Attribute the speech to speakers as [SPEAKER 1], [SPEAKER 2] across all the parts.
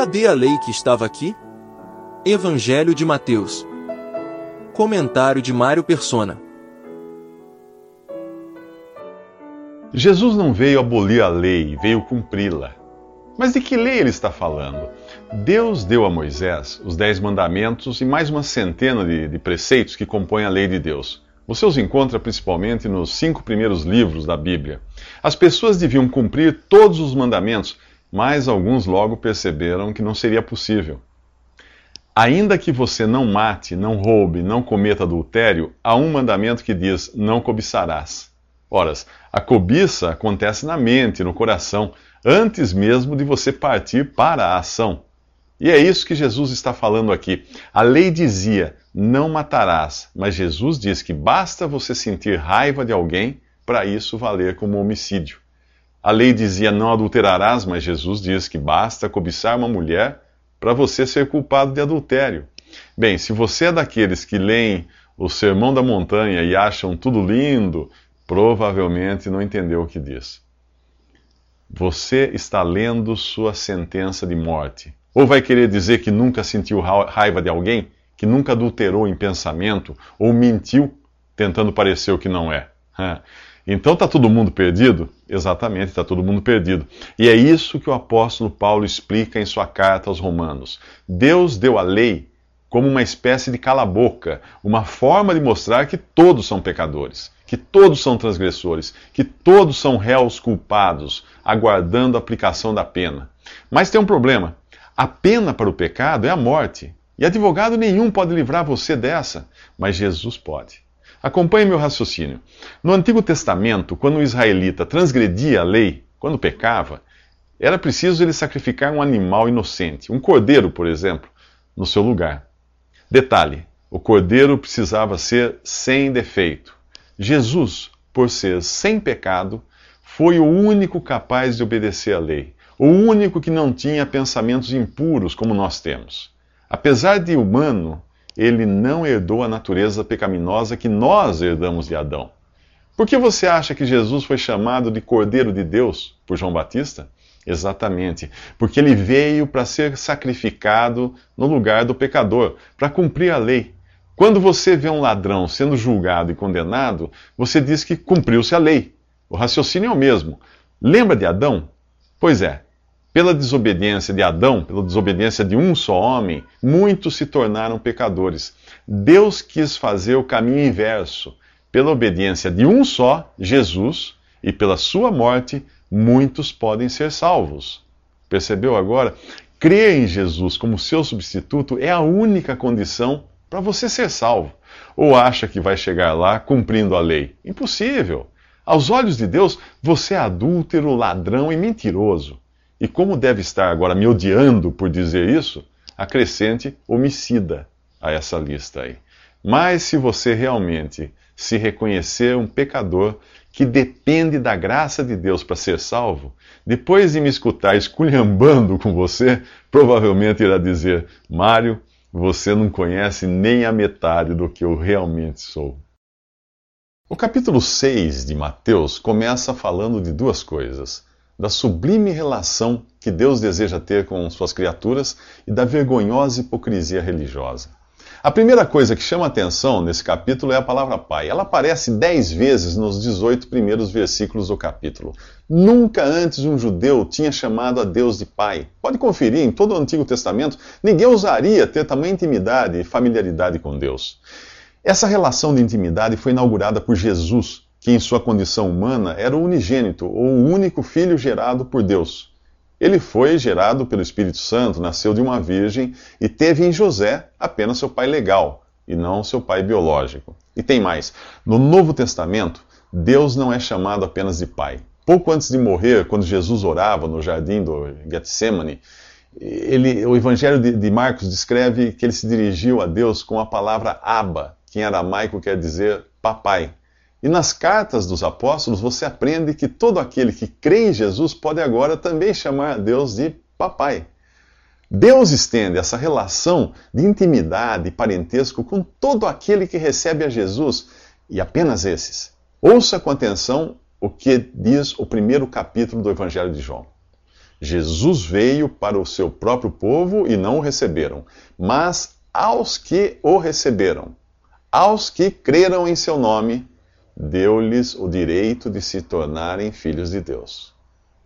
[SPEAKER 1] Cadê a lei que estava aqui? Evangelho de Mateus. Comentário de Mário Persona.
[SPEAKER 2] Jesus não veio abolir a lei, veio cumpri-la. Mas de que lei ele está falando? Deus deu a Moisés os Dez Mandamentos e mais uma centena de, de preceitos que compõem a lei de Deus. Você os encontra principalmente nos cinco primeiros livros da Bíblia. As pessoas deviam cumprir todos os mandamentos, mas alguns logo perceberam que não seria possível. Ainda que você não mate, não roube, não cometa adultério, há um mandamento que diz: não cobiçarás. Ora, a cobiça acontece na mente, no coração, antes mesmo de você partir para a ação. E é isso que Jesus está falando aqui. A lei dizia: não matarás, mas Jesus diz que basta você sentir raiva de alguém para isso valer como homicídio. A lei dizia: não adulterarás, mas Jesus diz que basta cobiçar uma mulher para você ser culpado de adultério. Bem, se você é daqueles que leem o Sermão da Montanha e acham tudo lindo, provavelmente não entendeu o que diz. Você está lendo sua sentença de morte. Ou vai querer dizer que nunca sentiu raiva de alguém, que nunca adulterou em pensamento, ou mentiu tentando parecer o que não é. Então está todo mundo perdido? Exatamente, está todo mundo perdido. E é isso que o apóstolo Paulo explica em sua carta aos Romanos. Deus deu a lei como uma espécie de cala-boca, uma forma de mostrar que todos são pecadores que todos são transgressores, que todos são réus culpados, aguardando a aplicação da pena. Mas tem um problema: a pena para o pecado é a morte. E advogado nenhum pode livrar você dessa, mas Jesus pode. Acompanhe meu raciocínio. No Antigo Testamento, quando o israelita transgredia a lei, quando pecava, era preciso ele sacrificar um animal inocente, um cordeiro, por exemplo, no seu lugar. Detalhe: o cordeiro precisava ser sem defeito. Jesus, por ser sem pecado, foi o único capaz de obedecer à lei, o único que não tinha pensamentos impuros como nós temos. Apesar de humano, ele não herdou a natureza pecaminosa que nós herdamos de Adão. Por que você acha que Jesus foi chamado de Cordeiro de Deus por João Batista? Exatamente, porque ele veio para ser sacrificado no lugar do pecador, para cumprir a lei. Quando você vê um ladrão sendo julgado e condenado, você diz que cumpriu-se a lei. O raciocínio é o mesmo. Lembra de Adão? Pois é. Pela desobediência de Adão, pela desobediência de um só homem, muitos se tornaram pecadores. Deus quis fazer o caminho inverso. Pela obediência de um só, Jesus, e pela sua morte, muitos podem ser salvos. Percebeu agora? Crer em Jesus como seu substituto é a única condição para você ser salvo. Ou acha que vai chegar lá cumprindo a lei? Impossível. Aos olhos de Deus, você é adúltero, ladrão e mentiroso. E como deve estar agora me odiando por dizer isso, acrescente homicida a essa lista aí. Mas se você realmente se reconhecer um pecador que depende da graça de Deus para ser salvo, depois de me escutar esculhambando com você, provavelmente irá dizer: Mário, você não conhece nem a metade do que eu realmente sou. O capítulo 6 de Mateus começa falando de duas coisas: da sublime relação que Deus deseja ter com suas criaturas e da vergonhosa hipocrisia religiosa. A primeira coisa que chama atenção nesse capítulo é a palavra Pai. Ela aparece dez vezes nos 18 primeiros versículos do capítulo. Nunca antes um judeu tinha chamado a Deus de Pai. Pode conferir, em todo o Antigo Testamento, ninguém ousaria ter tamanha intimidade e familiaridade com Deus. Essa relação de intimidade foi inaugurada por Jesus, que em sua condição humana era o unigênito, ou o único filho gerado por Deus. Ele foi gerado pelo Espírito Santo, nasceu de uma virgem e teve em José apenas seu pai legal e não seu pai biológico. E tem mais: no Novo Testamento, Deus não é chamado apenas de pai. Pouco antes de morrer, quando Jesus orava no jardim do Getsemane, ele, o Evangelho de, de Marcos descreve que ele se dirigiu a Deus com a palavra Abba, que em aramaico quer dizer papai. E nas cartas dos apóstolos você aprende que todo aquele que crê em Jesus pode agora também chamar Deus de papai. Deus estende essa relação de intimidade e parentesco com todo aquele que recebe a Jesus, e apenas esses. Ouça com atenção o que diz o primeiro capítulo do Evangelho de João. Jesus veio para o seu próprio povo e não o receberam, mas aos que o receberam, aos que creram em seu nome, deu-lhes o direito de se tornarem filhos de Deus.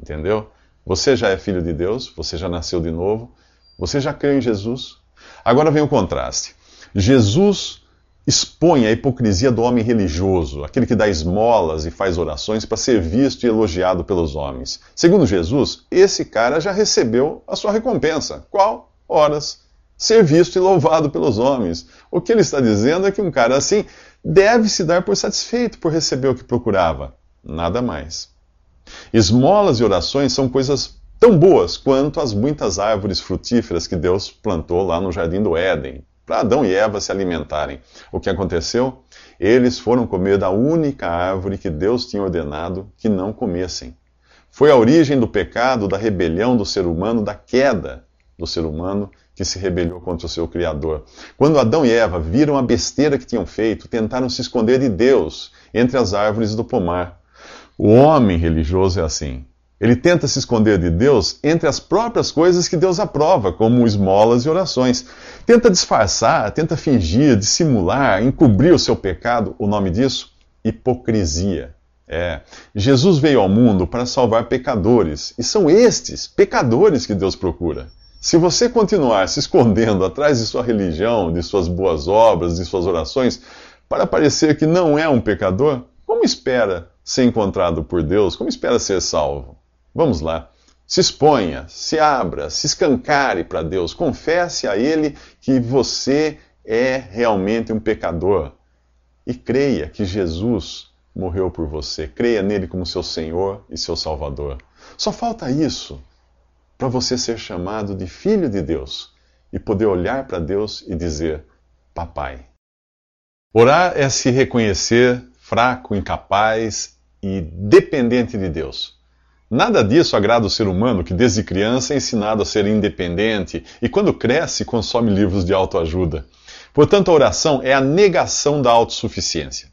[SPEAKER 2] Entendeu? Você já é filho de Deus, você já nasceu de novo, você já creu em Jesus. Agora vem o contraste. Jesus expõe a hipocrisia do homem religioso, aquele que dá esmolas e faz orações para ser visto e elogiado pelos homens. Segundo Jesus, esse cara já recebeu a sua recompensa. Qual? Horas. Ser visto e louvado pelos homens. O que ele está dizendo é que um cara assim deve se dar por satisfeito por receber o que procurava. Nada mais. Esmolas e orações são coisas tão boas quanto as muitas árvores frutíferas que Deus plantou lá no jardim do Éden, para Adão e Eva se alimentarem. O que aconteceu? Eles foram comer da única árvore que Deus tinha ordenado que não comessem. Foi a origem do pecado, da rebelião do ser humano, da queda do ser humano que se rebelou contra o seu Criador. Quando Adão e Eva viram a besteira que tinham feito, tentaram se esconder de Deus entre as árvores do pomar. O homem religioso é assim. Ele tenta se esconder de Deus entre as próprias coisas que Deus aprova, como esmolas e orações. Tenta disfarçar, tenta fingir, dissimular, encobrir o seu pecado. O nome disso? Hipocrisia. É. Jesus veio ao mundo para salvar pecadores, e são estes, pecadores, que Deus procura. Se você continuar se escondendo atrás de sua religião, de suas boas obras, de suas orações, para parecer que não é um pecador, como espera ser encontrado por Deus? Como espera ser salvo? Vamos lá. Se exponha, se abra, se escancare para Deus, confesse a Ele que você é realmente um pecador e creia que Jesus morreu por você. Creia nele como seu Senhor e seu Salvador. Só falta isso para você ser chamado de filho de Deus e poder olhar para Deus e dizer: Papai. Orar é se reconhecer fraco, incapaz e dependente de Deus. Nada disso agrada o ser humano que desde criança é ensinado a ser independente e quando cresce consome livros de autoajuda. Portanto, a oração é a negação da autossuficiência.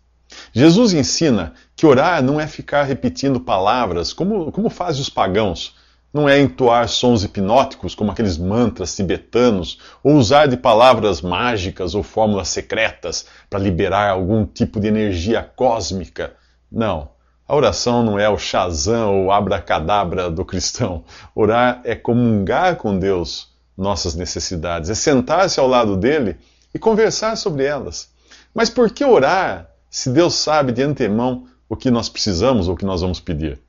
[SPEAKER 2] Jesus ensina que orar não é ficar repetindo palavras como, como fazem os pagãos, não é entoar sons hipnóticos como aqueles mantras tibetanos, ou usar de palavras mágicas ou fórmulas secretas para liberar algum tipo de energia cósmica. Não. A oração não é o Shazam ou abracadabra do cristão. Orar é comungar com Deus nossas necessidades, é sentar-se ao lado dele e conversar sobre elas. Mas por que orar se Deus sabe de antemão o que nós precisamos ou o que nós vamos pedir?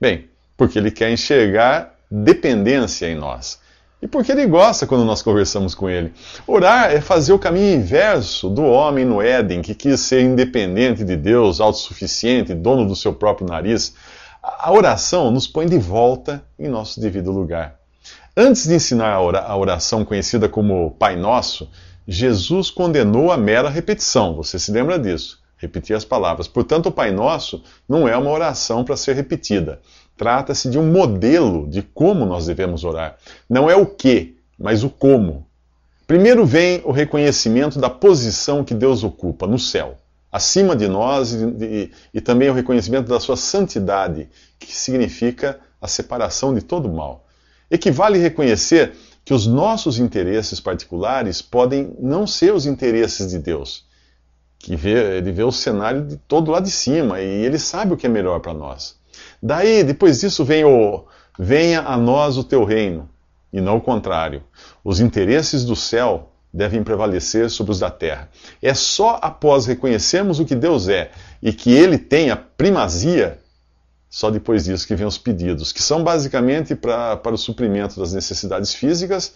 [SPEAKER 2] Bem, porque ele quer enxergar dependência em nós. E porque ele gosta quando nós conversamos com ele. Orar é fazer o caminho inverso do homem no Éden, que quis ser independente de Deus, autossuficiente, dono do seu próprio nariz. A oração nos põe de volta em nosso devido lugar. Antes de ensinar a oração conhecida como Pai Nosso, Jesus condenou a mera repetição. Você se lembra disso? Repetir as palavras. Portanto, o Pai Nosso não é uma oração para ser repetida. Trata-se de um modelo de como nós devemos orar. Não é o que, mas o como. Primeiro vem o reconhecimento da posição que Deus ocupa no céu, acima de nós, e, e, e também o reconhecimento da sua santidade, que significa a separação de todo mal. Equivale reconhecer que os nossos interesses particulares podem não ser os interesses de Deus, que vê, ele vê o cenário de todo lá de cima e ele sabe o que é melhor para nós. Daí, depois disso, vem o venha a nós o teu reino, e não o contrário. Os interesses do céu devem prevalecer sobre os da terra. É só após reconhecermos o que Deus é e que Ele tem a primazia, só depois disso que vem os pedidos, que são basicamente pra, para o suprimento das necessidades físicas,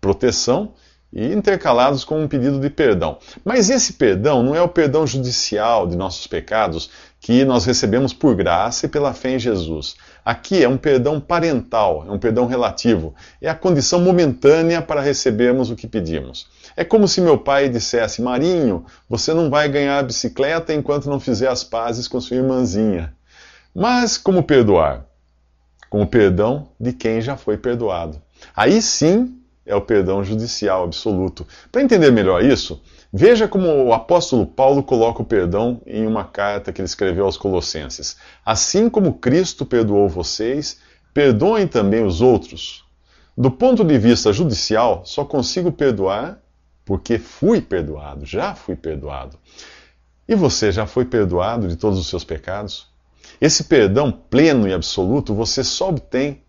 [SPEAKER 2] proteção e intercalados com um pedido de perdão. Mas esse perdão não é o perdão judicial de nossos pecados que nós recebemos por graça e pela fé em Jesus. Aqui é um perdão parental, é um perdão relativo, é a condição momentânea para recebermos o que pedimos. É como se meu pai dissesse: Marinho, você não vai ganhar a bicicleta enquanto não fizer as pazes com sua irmãzinha. Mas como perdoar? Com o perdão de quem já foi perdoado. Aí sim é o perdão judicial absoluto. Para entender melhor isso, veja como o apóstolo Paulo coloca o perdão em uma carta que ele escreveu aos Colossenses. Assim como Cristo perdoou vocês, perdoem também os outros. Do ponto de vista judicial, só consigo perdoar porque fui perdoado, já fui perdoado. E você já foi perdoado de todos os seus pecados? Esse perdão pleno e absoluto você só obtém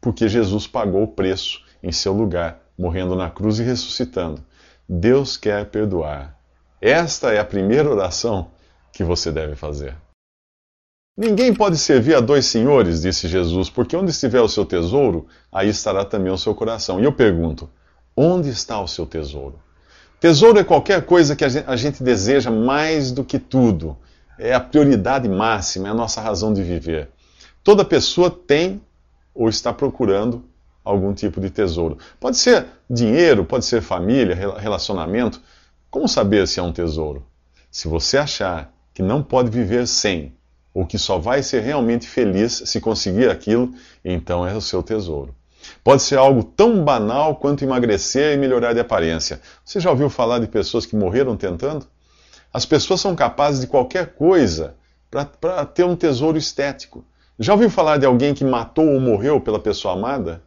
[SPEAKER 2] porque Jesus pagou o preço em seu lugar, morrendo na cruz e ressuscitando. Deus quer perdoar. Esta é a primeira oração que você deve fazer. Ninguém pode servir a dois senhores, disse Jesus, porque onde estiver o seu tesouro, aí estará também o seu coração. E eu pergunto: onde está o seu tesouro? Tesouro é qualquer coisa que a gente deseja mais do que tudo. É a prioridade máxima, é a nossa razão de viver. Toda pessoa tem ou está procurando algum tipo de tesouro. Pode ser dinheiro, pode ser família, relacionamento. Como saber se é um tesouro? Se você achar que não pode viver sem, ou que só vai ser realmente feliz se conseguir aquilo, então é o seu tesouro. Pode ser algo tão banal quanto emagrecer e melhorar de aparência. Você já ouviu falar de pessoas que morreram tentando? As pessoas são capazes de qualquer coisa para ter um tesouro estético. Já ouviu falar de alguém que matou ou morreu pela pessoa amada?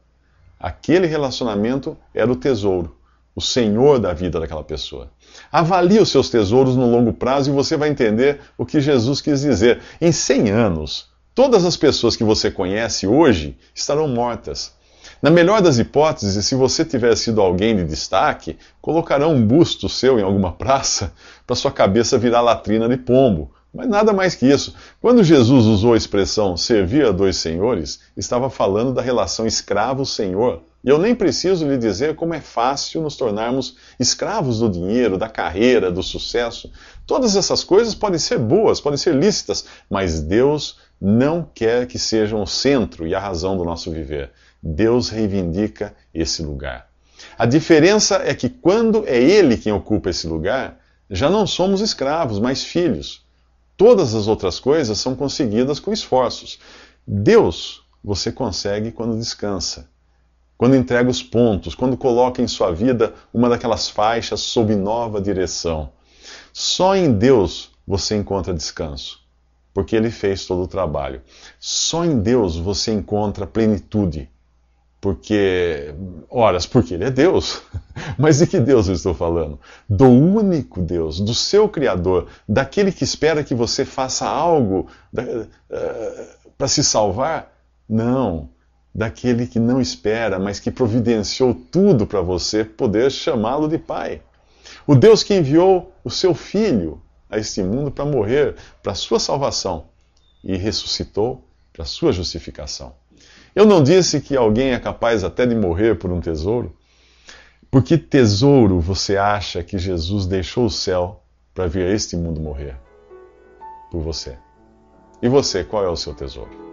[SPEAKER 2] Aquele relacionamento era o tesouro, o senhor da vida daquela pessoa. Avalie os seus tesouros no longo prazo e você vai entender o que Jesus quis dizer. Em 100 anos, todas as pessoas que você conhece hoje estarão mortas. Na melhor das hipóteses, se você tiver sido alguém de destaque, colocarão um busto seu em alguma praça para sua cabeça virar latrina de pombo. Mas nada mais que isso. Quando Jesus usou a expressão servir a dois senhores, estava falando da relação escravo-senhor. E eu nem preciso lhe dizer como é fácil nos tornarmos escravos do dinheiro, da carreira, do sucesso. Todas essas coisas podem ser boas, podem ser lícitas, mas Deus não quer que sejam o centro e a razão do nosso viver. Deus reivindica esse lugar. A diferença é que quando é Ele quem ocupa esse lugar, já não somos escravos, mas filhos. Todas as outras coisas são conseguidas com esforços. Deus você consegue quando descansa, quando entrega os pontos, quando coloca em sua vida uma daquelas faixas sob nova direção. Só em Deus você encontra descanso, porque Ele fez todo o trabalho. Só em Deus você encontra plenitude porque, horas, porque ele é Deus. Mas de que Deus eu estou falando? Do único Deus, do seu Criador, daquele que espera que você faça algo uh, para se salvar? Não, daquele que não espera, mas que providenciou tudo para você poder chamá-lo de Pai. O Deus que enviou o seu Filho a este mundo para morrer, para sua salvação, e ressuscitou para sua justificação. Eu não disse que alguém é capaz até de morrer por um tesouro? Por que tesouro você acha que Jesus deixou o céu para vir a este mundo morrer? Por você. E você, qual é o seu tesouro?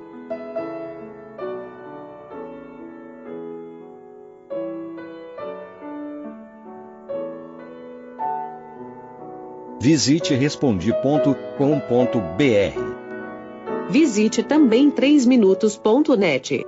[SPEAKER 3] Visite respondi.com.br.
[SPEAKER 4] Visite também 3minutos.net.